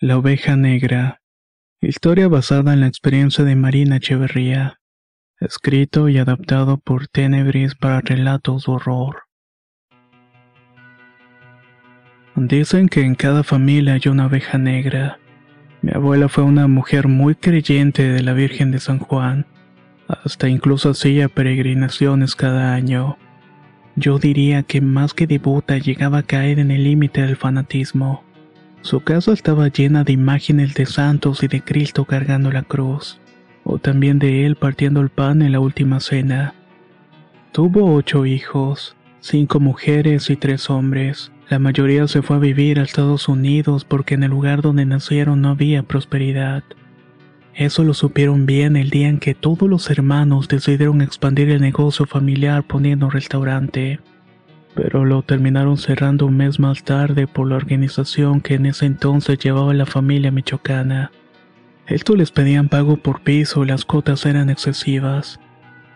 La oveja negra. Historia basada en la experiencia de Marina Echeverría. Escrito y adaptado por Tenebris para relatos de horror. Dicen que en cada familia hay una oveja negra. Mi abuela fue una mujer muy creyente de la Virgen de San Juan. Hasta incluso hacía peregrinaciones cada año. Yo diría que más que devota llegaba a caer en el límite del fanatismo. Su casa estaba llena de imágenes de santos y de Cristo cargando la cruz, o también de él partiendo el pan en la última cena. Tuvo ocho hijos, cinco mujeres y tres hombres. La mayoría se fue a vivir a Estados Unidos porque en el lugar donde nacieron no había prosperidad. Eso lo supieron bien el día en que todos los hermanos decidieron expandir el negocio familiar poniendo restaurante pero lo terminaron cerrando un mes más tarde por la organización que en ese entonces llevaba la familia michoacana. Esto les pedían pago por piso y las cuotas eran excesivas.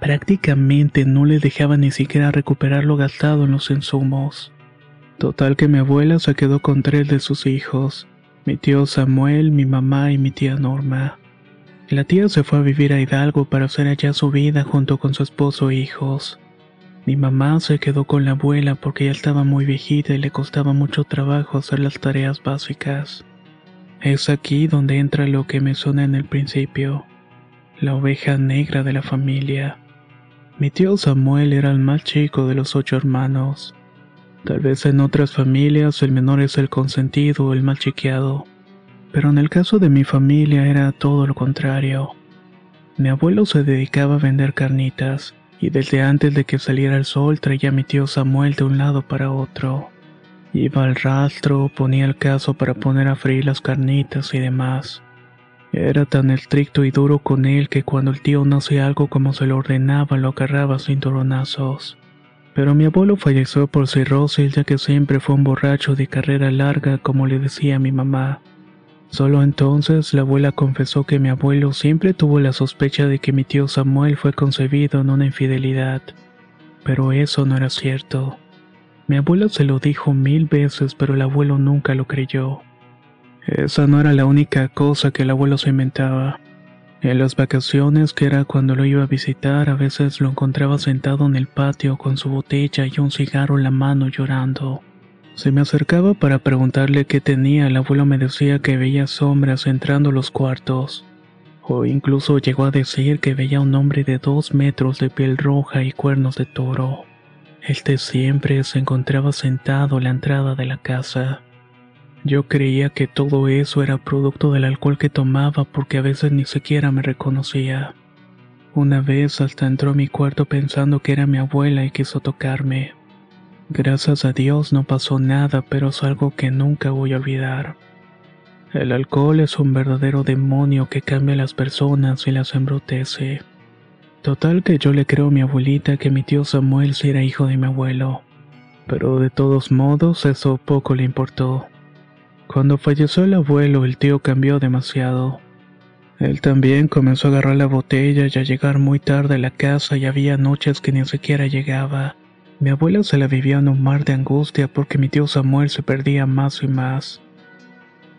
Prácticamente no les dejaban ni siquiera recuperar lo gastado en los insumos. Total que mi abuela se quedó con tres de sus hijos, mi tío Samuel, mi mamá y mi tía Norma. La tía se fue a vivir a Hidalgo para hacer allá su vida junto con su esposo e hijos. Mi mamá se quedó con la abuela porque ya estaba muy viejita y le costaba mucho trabajo hacer las tareas básicas. Es aquí donde entra lo que me suena en el principio, la oveja negra de la familia. Mi tío Samuel era el más chico de los ocho hermanos. Tal vez en otras familias el menor es el consentido o el mal chiqueado, pero en el caso de mi familia era todo lo contrario. Mi abuelo se dedicaba a vender carnitas y desde antes de que saliera el sol traía a mi tío Samuel de un lado para otro. Iba al rastro, ponía el caso para poner a freír las carnitas y demás. Era tan estricto y duro con él que cuando el tío no hacía algo como se lo ordenaba lo agarraba sin cinturonazos. Pero mi abuelo falleció por cirrosis ya que siempre fue un borracho de carrera larga como le decía mi mamá. Solo entonces la abuela confesó que mi abuelo siempre tuvo la sospecha de que mi tío Samuel fue concebido en una infidelidad. Pero eso no era cierto. Mi abuelo se lo dijo mil veces, pero el abuelo nunca lo creyó. Esa no era la única cosa que el abuelo se inventaba. En las vacaciones, que era cuando lo iba a visitar, a veces lo encontraba sentado en el patio con su botella y un cigarro en la mano llorando. Se me acercaba para preguntarle qué tenía, el abuelo me decía que veía sombras entrando los cuartos. O incluso llegó a decir que veía un hombre de dos metros de piel roja y cuernos de toro. Este siempre se encontraba sentado en la entrada de la casa. Yo creía que todo eso era producto del alcohol que tomaba porque a veces ni siquiera me reconocía. Una vez hasta entró a mi cuarto pensando que era mi abuela y quiso tocarme. Gracias a Dios no pasó nada, pero es algo que nunca voy a olvidar. El alcohol es un verdadero demonio que cambia a las personas y las embrutece. Total que yo le creo a mi abuelita que mi tío Samuel sí era hijo de mi abuelo. Pero de todos modos eso poco le importó. Cuando falleció el abuelo el tío cambió demasiado. Él también comenzó a agarrar la botella y a llegar muy tarde a la casa y había noches que ni siquiera llegaba. Mi abuela se la vivía en un mar de angustia porque mi tío Samuel se perdía más y más.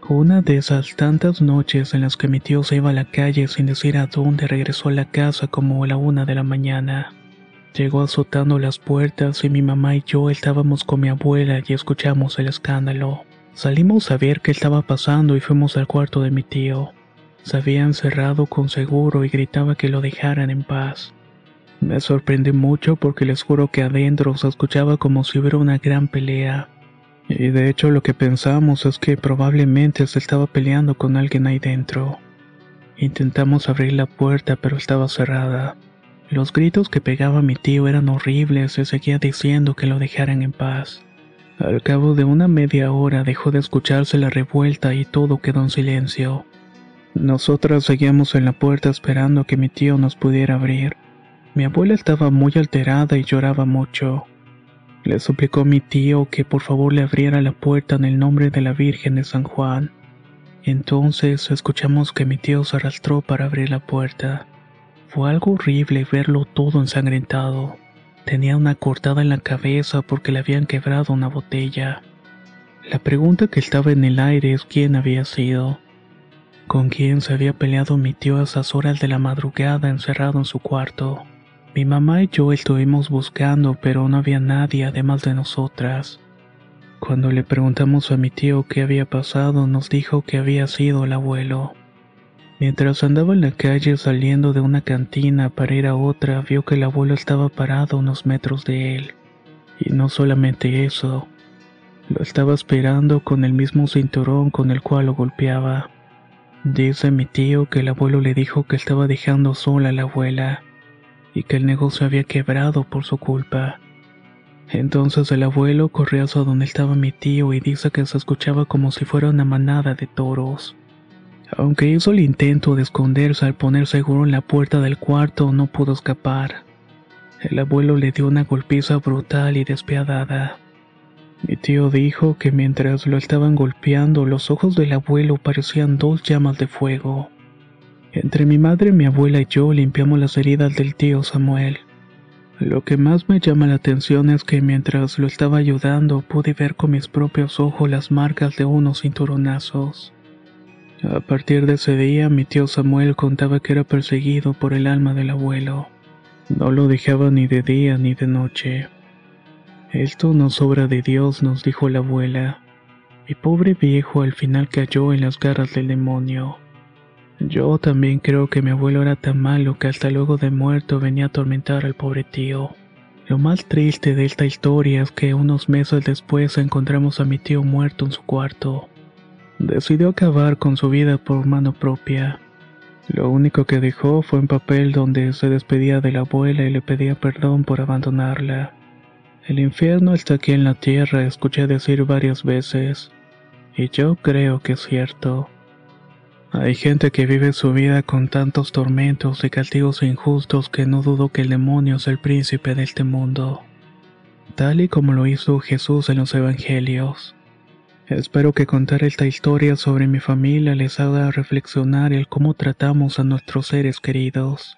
Una de esas tantas noches en las que mi tío se iba a la calle sin decir a dónde regresó a la casa como a la una de la mañana. Llegó azotando las puertas y mi mamá y yo estábamos con mi abuela y escuchamos el escándalo. Salimos a ver qué estaba pasando y fuimos al cuarto de mi tío. Se había encerrado con seguro y gritaba que lo dejaran en paz. Me sorprendí mucho porque les juro que adentro se escuchaba como si hubiera una gran pelea. Y de hecho lo que pensamos es que probablemente se estaba peleando con alguien ahí dentro. Intentamos abrir la puerta pero estaba cerrada. Los gritos que pegaba mi tío eran horribles y seguía diciendo que lo dejaran en paz. Al cabo de una media hora dejó de escucharse la revuelta y todo quedó en silencio. Nosotras seguíamos en la puerta esperando que mi tío nos pudiera abrir. Mi abuela estaba muy alterada y lloraba mucho. Le suplicó a mi tío que por favor le abriera la puerta en el nombre de la Virgen de San Juan. Entonces escuchamos que mi tío se arrastró para abrir la puerta. Fue algo horrible verlo todo ensangrentado. Tenía una cortada en la cabeza porque le habían quebrado una botella. La pregunta que estaba en el aire es quién había sido. Con quién se había peleado mi tío a esas horas de la madrugada encerrado en su cuarto. Mi mamá y yo estuvimos buscando, pero no había nadie además de nosotras. Cuando le preguntamos a mi tío qué había pasado, nos dijo que había sido el abuelo. Mientras andaba en la calle saliendo de una cantina para ir a otra, vio que el abuelo estaba parado unos metros de él. Y no solamente eso, lo estaba esperando con el mismo cinturón con el cual lo golpeaba. Dice mi tío que el abuelo le dijo que estaba dejando sola a la abuela y que el negocio había quebrado por su culpa. Entonces el abuelo corrió hacia donde estaba mi tío y dice que se escuchaba como si fuera una manada de toros. Aunque hizo el intento de esconderse al poner seguro en la puerta del cuarto, no pudo escapar. El abuelo le dio una golpiza brutal y despiadada. Mi tío dijo que mientras lo estaban golpeando, los ojos del abuelo parecían dos llamas de fuego. Entre mi madre, mi abuela y yo limpiamos las heridas del tío Samuel. Lo que más me llama la atención es que mientras lo estaba ayudando pude ver con mis propios ojos las marcas de unos cinturonazos. A partir de ese día mi tío Samuel contaba que era perseguido por el alma del abuelo. No lo dejaba ni de día ni de noche. Esto no sobra de Dios, nos dijo la abuela. Mi pobre viejo al final cayó en las garras del demonio. Yo también creo que mi abuelo era tan malo que hasta luego de muerto venía a atormentar al pobre tío. Lo más triste de esta historia es que unos meses después encontramos a mi tío muerto en su cuarto. Decidió acabar con su vida por mano propia. Lo único que dejó fue un papel donde se despedía de la abuela y le pedía perdón por abandonarla. El infierno está aquí en la tierra, escuché decir varias veces, y yo creo que es cierto. Hay gente que vive su vida con tantos tormentos y castigos injustos que no dudo que el demonio es el príncipe de este mundo, tal y como lo hizo Jesús en los Evangelios. Espero que contar esta historia sobre mi familia les haga reflexionar el cómo tratamos a nuestros seres queridos.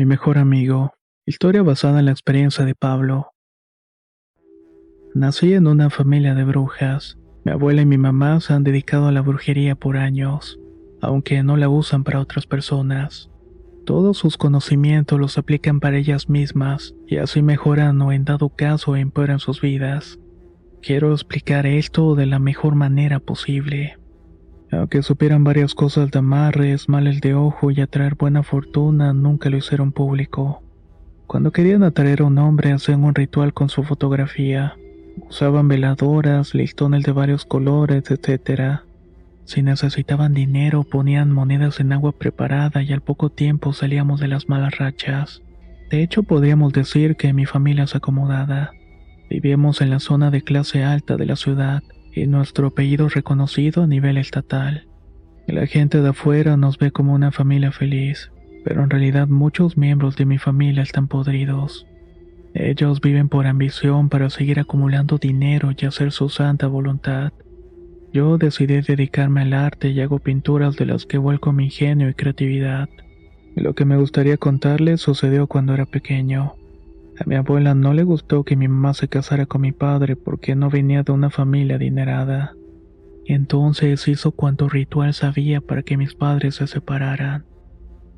Mi mejor amigo. Historia basada en la experiencia de Pablo. Nací en una familia de brujas. Mi abuela y mi mamá se han dedicado a la brujería por años, aunque no la usan para otras personas. Todos sus conocimientos los aplican para ellas mismas y así mejoran o en dado caso empeoran sus vidas. Quiero explicar esto de la mejor manera posible. Aunque supieran varias cosas de amarres, males de ojo y atraer buena fortuna, nunca lo hicieron público. Cuando querían atraer a un hombre hacían un ritual con su fotografía. Usaban veladoras, listones de varios colores, etc. Si necesitaban dinero, ponían monedas en agua preparada y al poco tiempo salíamos de las malas rachas. De hecho, podríamos decir que mi familia es acomodada. Vivíamos en la zona de clase alta de la ciudad y nuestro apellido reconocido a nivel estatal. La gente de afuera nos ve como una familia feliz, pero en realidad muchos miembros de mi familia están podridos. Ellos viven por ambición para seguir acumulando dinero y hacer su santa voluntad. Yo decidí dedicarme al arte y hago pinturas de las que vuelco mi ingenio y creatividad. Lo que me gustaría contarles sucedió cuando era pequeño. A mi abuela no le gustó que mi mamá se casara con mi padre porque no venía de una familia adinerada. Entonces hizo cuanto ritual sabía para que mis padres se separaran.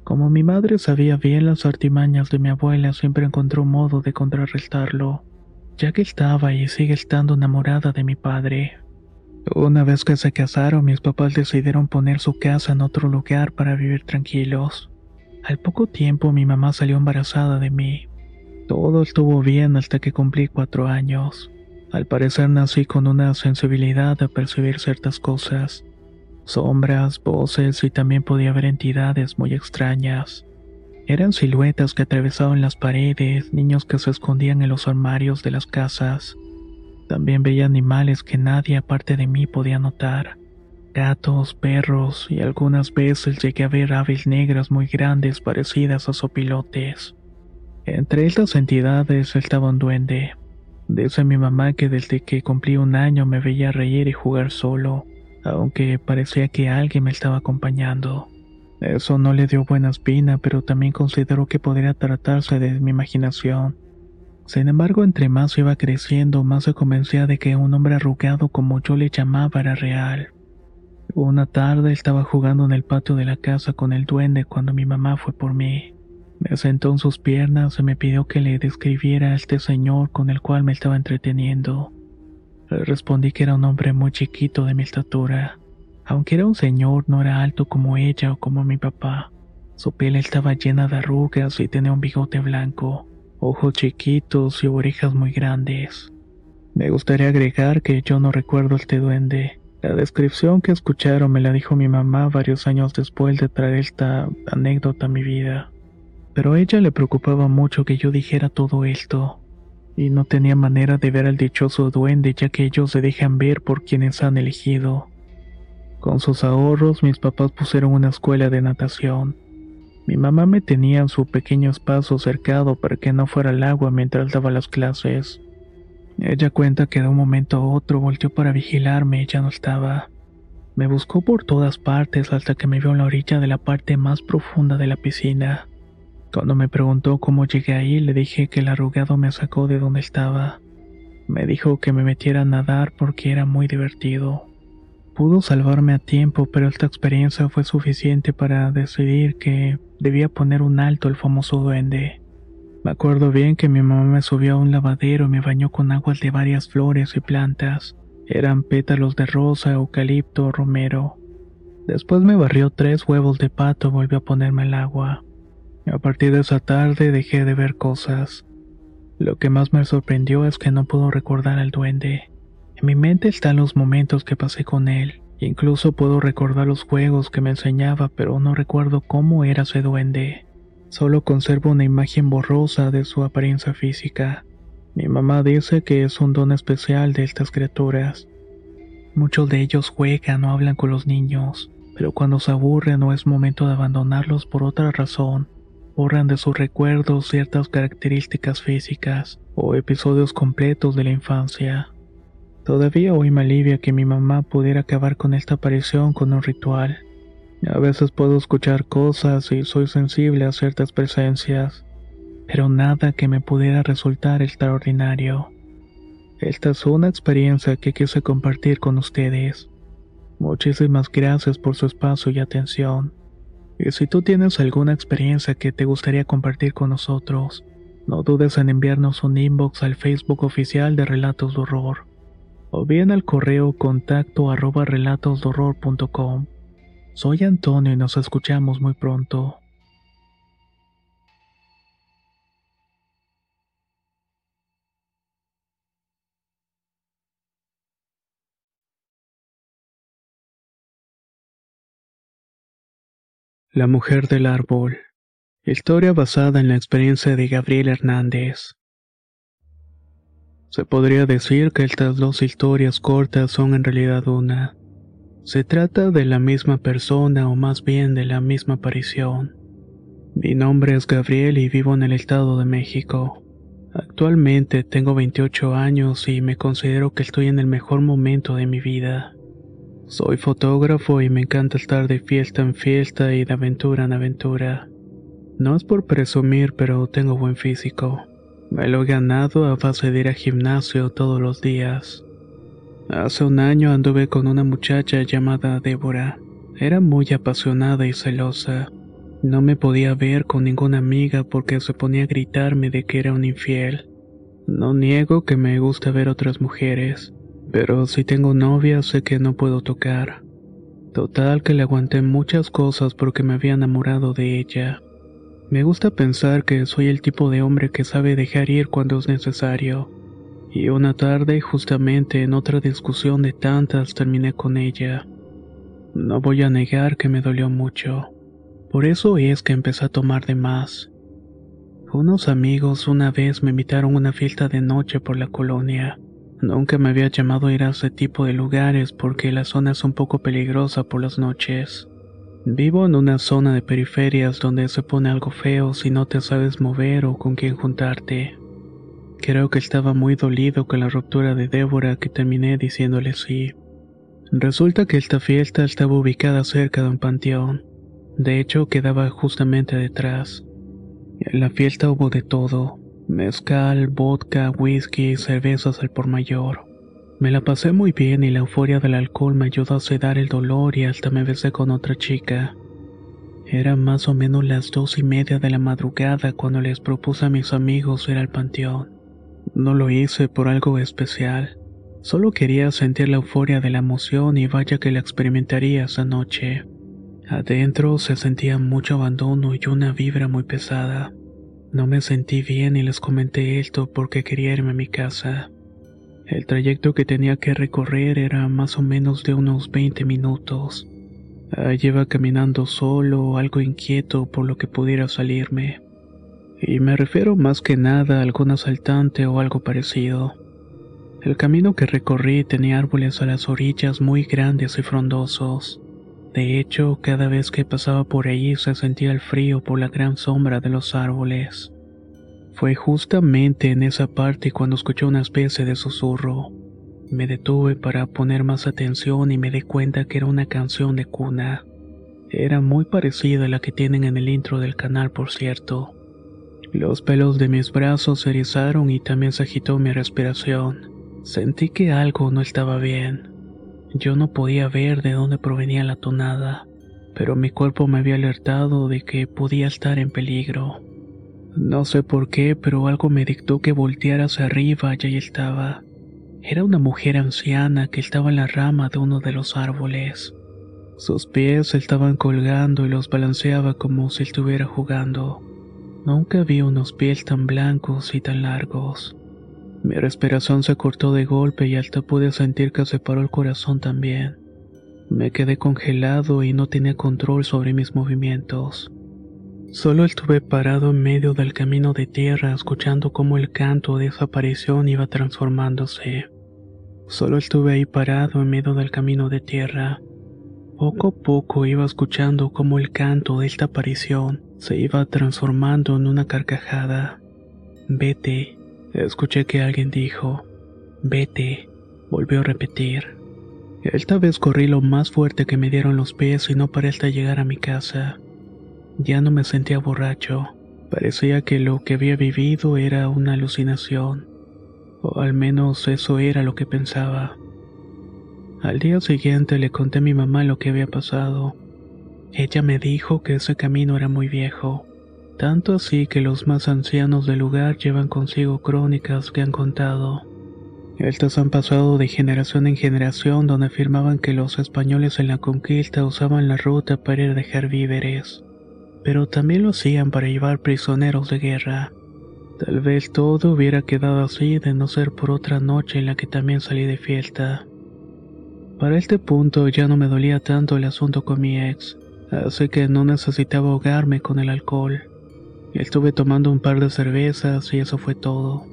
Como mi madre sabía bien las artimañas de mi abuela, siempre encontró modo de contrarrestarlo, ya que estaba y sigue estando enamorada de mi padre. Una vez que se casaron, mis papás decidieron poner su casa en otro lugar para vivir tranquilos. Al poco tiempo mi mamá salió embarazada de mí. Todo estuvo bien hasta que cumplí cuatro años. Al parecer nací con una sensibilidad a percibir ciertas cosas. Sombras, voces y también podía ver entidades muy extrañas. Eran siluetas que atravesaban las paredes, niños que se escondían en los armarios de las casas. También veía animales que nadie aparte de mí podía notar. Gatos, perros y algunas veces llegué a ver aves negras muy grandes parecidas a sopilotes. Entre estas entidades estaba un duende. Dice mi mamá que desde que cumplí un año me veía reír y jugar solo, aunque parecía que alguien me estaba acompañando. Eso no le dio buena espina, pero también consideró que podría tratarse de mi imaginación. Sin embargo, entre más iba creciendo, más se convencía de que un hombre arrugado como yo le llamaba era real. Una tarde estaba jugando en el patio de la casa con el duende cuando mi mamá fue por mí. Me sentó en sus piernas y me pidió que le describiera a este señor con el cual me estaba entreteniendo. Le respondí que era un hombre muy chiquito de mi estatura. Aunque era un señor, no era alto como ella o como mi papá. Su piel estaba llena de arrugas y tenía un bigote blanco ojos chiquitos y orejas muy grandes. Me gustaría agregar que yo no recuerdo este duende. La descripción que escucharon me la dijo mi mamá varios años después de traer esta anécdota a mi vida. Pero a ella le preocupaba mucho que yo dijera todo esto, y no tenía manera de ver al dichoso duende ya que ellos se dejan ver por quienes han elegido. Con sus ahorros mis papás pusieron una escuela de natación. Mi mamá me tenía en su pequeño espacio cercado para que no fuera al agua mientras daba las clases. Ella cuenta que de un momento a otro volteó para vigilarme y ya no estaba. Me buscó por todas partes hasta que me vio en la orilla de la parte más profunda de la piscina. Cuando me preguntó cómo llegué ahí, le dije que el arrugado me sacó de donde estaba. Me dijo que me metiera a nadar porque era muy divertido. Pudo salvarme a tiempo, pero esta experiencia fue suficiente para decidir que debía poner un alto al famoso duende. Me acuerdo bien que mi mamá me subió a un lavadero y me bañó con aguas de varias flores y plantas. Eran pétalos de rosa, eucalipto, romero. Después me barrió tres huevos de pato y volvió a ponerme el agua. A partir de esa tarde dejé de ver cosas. Lo que más me sorprendió es que no puedo recordar al duende. En mi mente están los momentos que pasé con él. Incluso puedo recordar los juegos que me enseñaba, pero no recuerdo cómo era ese duende. Solo conservo una imagen borrosa de su apariencia física. Mi mamá dice que es un don especial de estas criaturas. Muchos de ellos juegan o hablan con los niños, pero cuando se aburren o es momento de abandonarlos por otra razón, borran de sus recuerdos ciertas características físicas o episodios completos de la infancia. Todavía hoy me alivia que mi mamá pudiera acabar con esta aparición con un ritual. A veces puedo escuchar cosas y soy sensible a ciertas presencias, pero nada que me pudiera resultar extraordinario. Esta es una experiencia que quise compartir con ustedes. Muchísimas gracias por su espacio y atención. Y si tú tienes alguna experiencia que te gustaría compartir con nosotros, no dudes en enviarnos un inbox al Facebook oficial de Relatos de Horror o bien al correo contacto arroba relatosdorror.com. Soy Antonio y nos escuchamos muy pronto. La mujer del árbol. Historia basada en la experiencia de Gabriel Hernández. Se podría decir que estas dos historias cortas son en realidad una. Se trata de la misma persona o más bien de la misma aparición. Mi nombre es Gabriel y vivo en el Estado de México. Actualmente tengo 28 años y me considero que estoy en el mejor momento de mi vida. Soy fotógrafo y me encanta estar de fiesta en fiesta y de aventura en aventura. No es por presumir, pero tengo buen físico. Me lo he ganado a base de ir a gimnasio todos los días. Hace un año anduve con una muchacha llamada Débora. Era muy apasionada y celosa. No me podía ver con ninguna amiga porque se ponía a gritarme de que era un infiel. No niego que me gusta ver otras mujeres, pero si tengo novia sé que no puedo tocar. Total que le aguanté muchas cosas porque me había enamorado de ella. Me gusta pensar que soy el tipo de hombre que sabe dejar ir cuando es necesario. Y una tarde, justamente en otra discusión de tantas, terminé con ella. No voy a negar que me dolió mucho. Por eso es que empecé a tomar de más. Unos amigos una vez me invitaron a una fiesta de noche por la colonia. Nunca me había llamado a ir a ese tipo de lugares porque la zona es un poco peligrosa por las noches. Vivo en una zona de periferias donde se pone algo feo si no te sabes mover o con quién juntarte. Creo que estaba muy dolido con la ruptura de Débora que terminé diciéndole sí. Resulta que esta fiesta estaba ubicada cerca de un panteón. De hecho, quedaba justamente detrás. En la fiesta hubo de todo. Mezcal, vodka, whisky, cervezas al por mayor. Me la pasé muy bien y la euforia del alcohol me ayudó a sedar el dolor y hasta me besé con otra chica. Era más o menos las dos y media de la madrugada cuando les propuse a mis amigos ir al panteón. No lo hice por algo especial. Solo quería sentir la euforia de la emoción y vaya que la experimentaría esa noche. Adentro se sentía mucho abandono y una vibra muy pesada. No me sentí bien y les comenté esto porque quería irme a mi casa. El trayecto que tenía que recorrer era más o menos de unos 20 minutos. Lleva caminando solo, algo inquieto por lo que pudiera salirme. Y me refiero más que nada a algún asaltante o algo parecido. El camino que recorrí tenía árboles a las orillas muy grandes y frondosos. De hecho, cada vez que pasaba por allí se sentía el frío por la gran sombra de los árboles. Fue justamente en esa parte cuando escuché una especie de susurro. Me detuve para poner más atención y me di cuenta que era una canción de cuna. Era muy parecida a la que tienen en el intro del canal, por cierto. Los pelos de mis brazos se erizaron y también se agitó mi respiración. Sentí que algo no estaba bien. Yo no podía ver de dónde provenía la tonada, pero mi cuerpo me había alertado de que podía estar en peligro. No sé por qué, pero algo me dictó que volteara hacia arriba y ahí estaba. Era una mujer anciana que estaba en la rama de uno de los árboles. Sus pies estaban colgando y los balanceaba como si estuviera jugando. Nunca vi unos pies tan blancos y tan largos. Mi respiración se cortó de golpe y hasta pude sentir que se paró el corazón también. Me quedé congelado y no tenía control sobre mis movimientos. Solo estuve parado en medio del camino de tierra escuchando cómo el canto de esa aparición iba transformándose. Solo estuve ahí parado en medio del camino de tierra. Poco a poco iba escuchando cómo el canto de esta aparición se iba transformando en una carcajada. Vete, escuché que alguien dijo. Vete, volvió a repetir. Esta vez corrí lo más fuerte que me dieron los pies y no paré hasta llegar a mi casa. Ya no me sentía borracho. Parecía que lo que había vivido era una alucinación. O al menos eso era lo que pensaba. Al día siguiente le conté a mi mamá lo que había pasado. Ella me dijo que ese camino era muy viejo, tanto así que los más ancianos del lugar llevan consigo crónicas que han contado. Estas han pasado de generación en generación donde afirmaban que los españoles en la conquista usaban la ruta para ir a dejar víveres pero también lo hacían para llevar prisioneros de guerra. Tal vez todo hubiera quedado así de no ser por otra noche en la que también salí de fiesta. Para este punto ya no me dolía tanto el asunto con mi ex, así que no necesitaba ahogarme con el alcohol. Estuve tomando un par de cervezas y eso fue todo.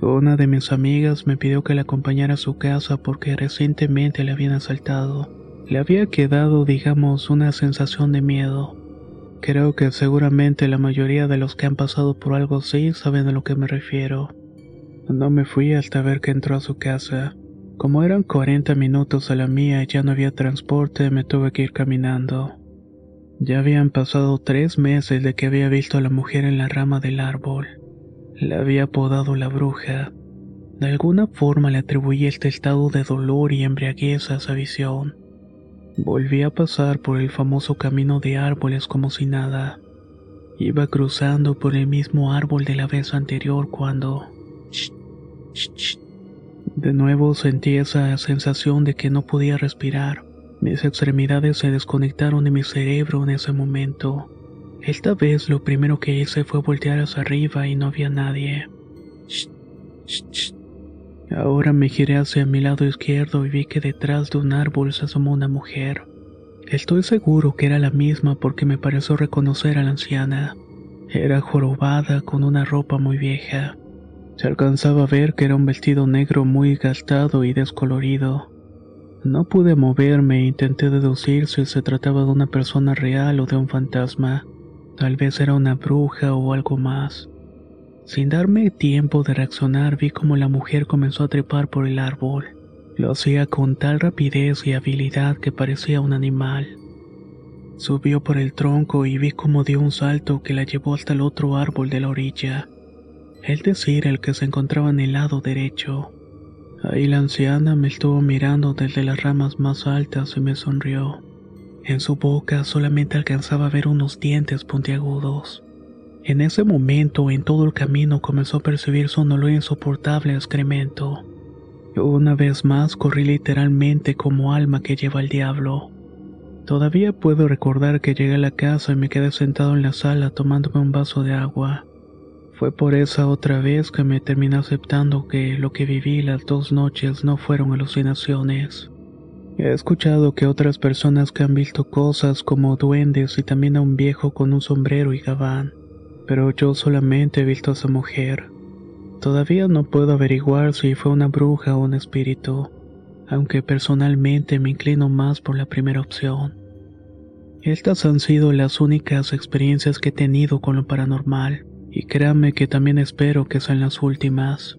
Una de mis amigas me pidió que la acompañara a su casa porque recientemente le habían asaltado. Le había quedado, digamos, una sensación de miedo. Creo que seguramente la mayoría de los que han pasado por algo así saben a lo que me refiero. No me fui hasta ver que entró a su casa. Como eran 40 minutos a la mía y ya no había transporte, me tuve que ir caminando. Ya habían pasado tres meses de que había visto a la mujer en la rama del árbol. La había apodado la bruja. De alguna forma le atribuí este estado de dolor y embriaguez a esa visión. Volví a pasar por el famoso camino de árboles como si nada. Iba cruzando por el mismo árbol de la vez anterior cuando... De nuevo sentí esa sensación de que no podía respirar. Mis extremidades se desconectaron de mi cerebro en ese momento. Esta vez lo primero que hice fue voltear hacia arriba y no había nadie. Ahora me giré hacia mi lado izquierdo y vi que detrás de un árbol se asomó una mujer. Estoy seguro que era la misma porque me pareció reconocer a la anciana. Era jorobada con una ropa muy vieja. Se alcanzaba a ver que era un vestido negro muy gastado y descolorido. No pude moverme e intenté deducir si se trataba de una persona real o de un fantasma. Tal vez era una bruja o algo más. Sin darme tiempo de reaccionar vi como la mujer comenzó a trepar por el árbol. Lo hacía con tal rapidez y habilidad que parecía un animal. Subió por el tronco y vi cómo dio un salto que la llevó hasta el otro árbol de la orilla, es decir, el que se encontraba en el lado derecho. Ahí la anciana me estuvo mirando desde las ramas más altas y me sonrió. En su boca solamente alcanzaba a ver unos dientes puntiagudos. En ese momento, en todo el camino comenzó a percibir su olor insoportable excremento. Una vez más corrí literalmente como alma que lleva el diablo. Todavía puedo recordar que llegué a la casa y me quedé sentado en la sala tomándome un vaso de agua. Fue por esa otra vez que me terminé aceptando que lo que viví las dos noches no fueron alucinaciones. He escuchado que otras personas que han visto cosas como duendes y también a un viejo con un sombrero y gabán pero yo solamente he visto a esa mujer. Todavía no puedo averiguar si fue una bruja o un espíritu, aunque personalmente me inclino más por la primera opción. Estas han sido las únicas experiencias que he tenido con lo paranormal, y créame que también espero que sean las últimas.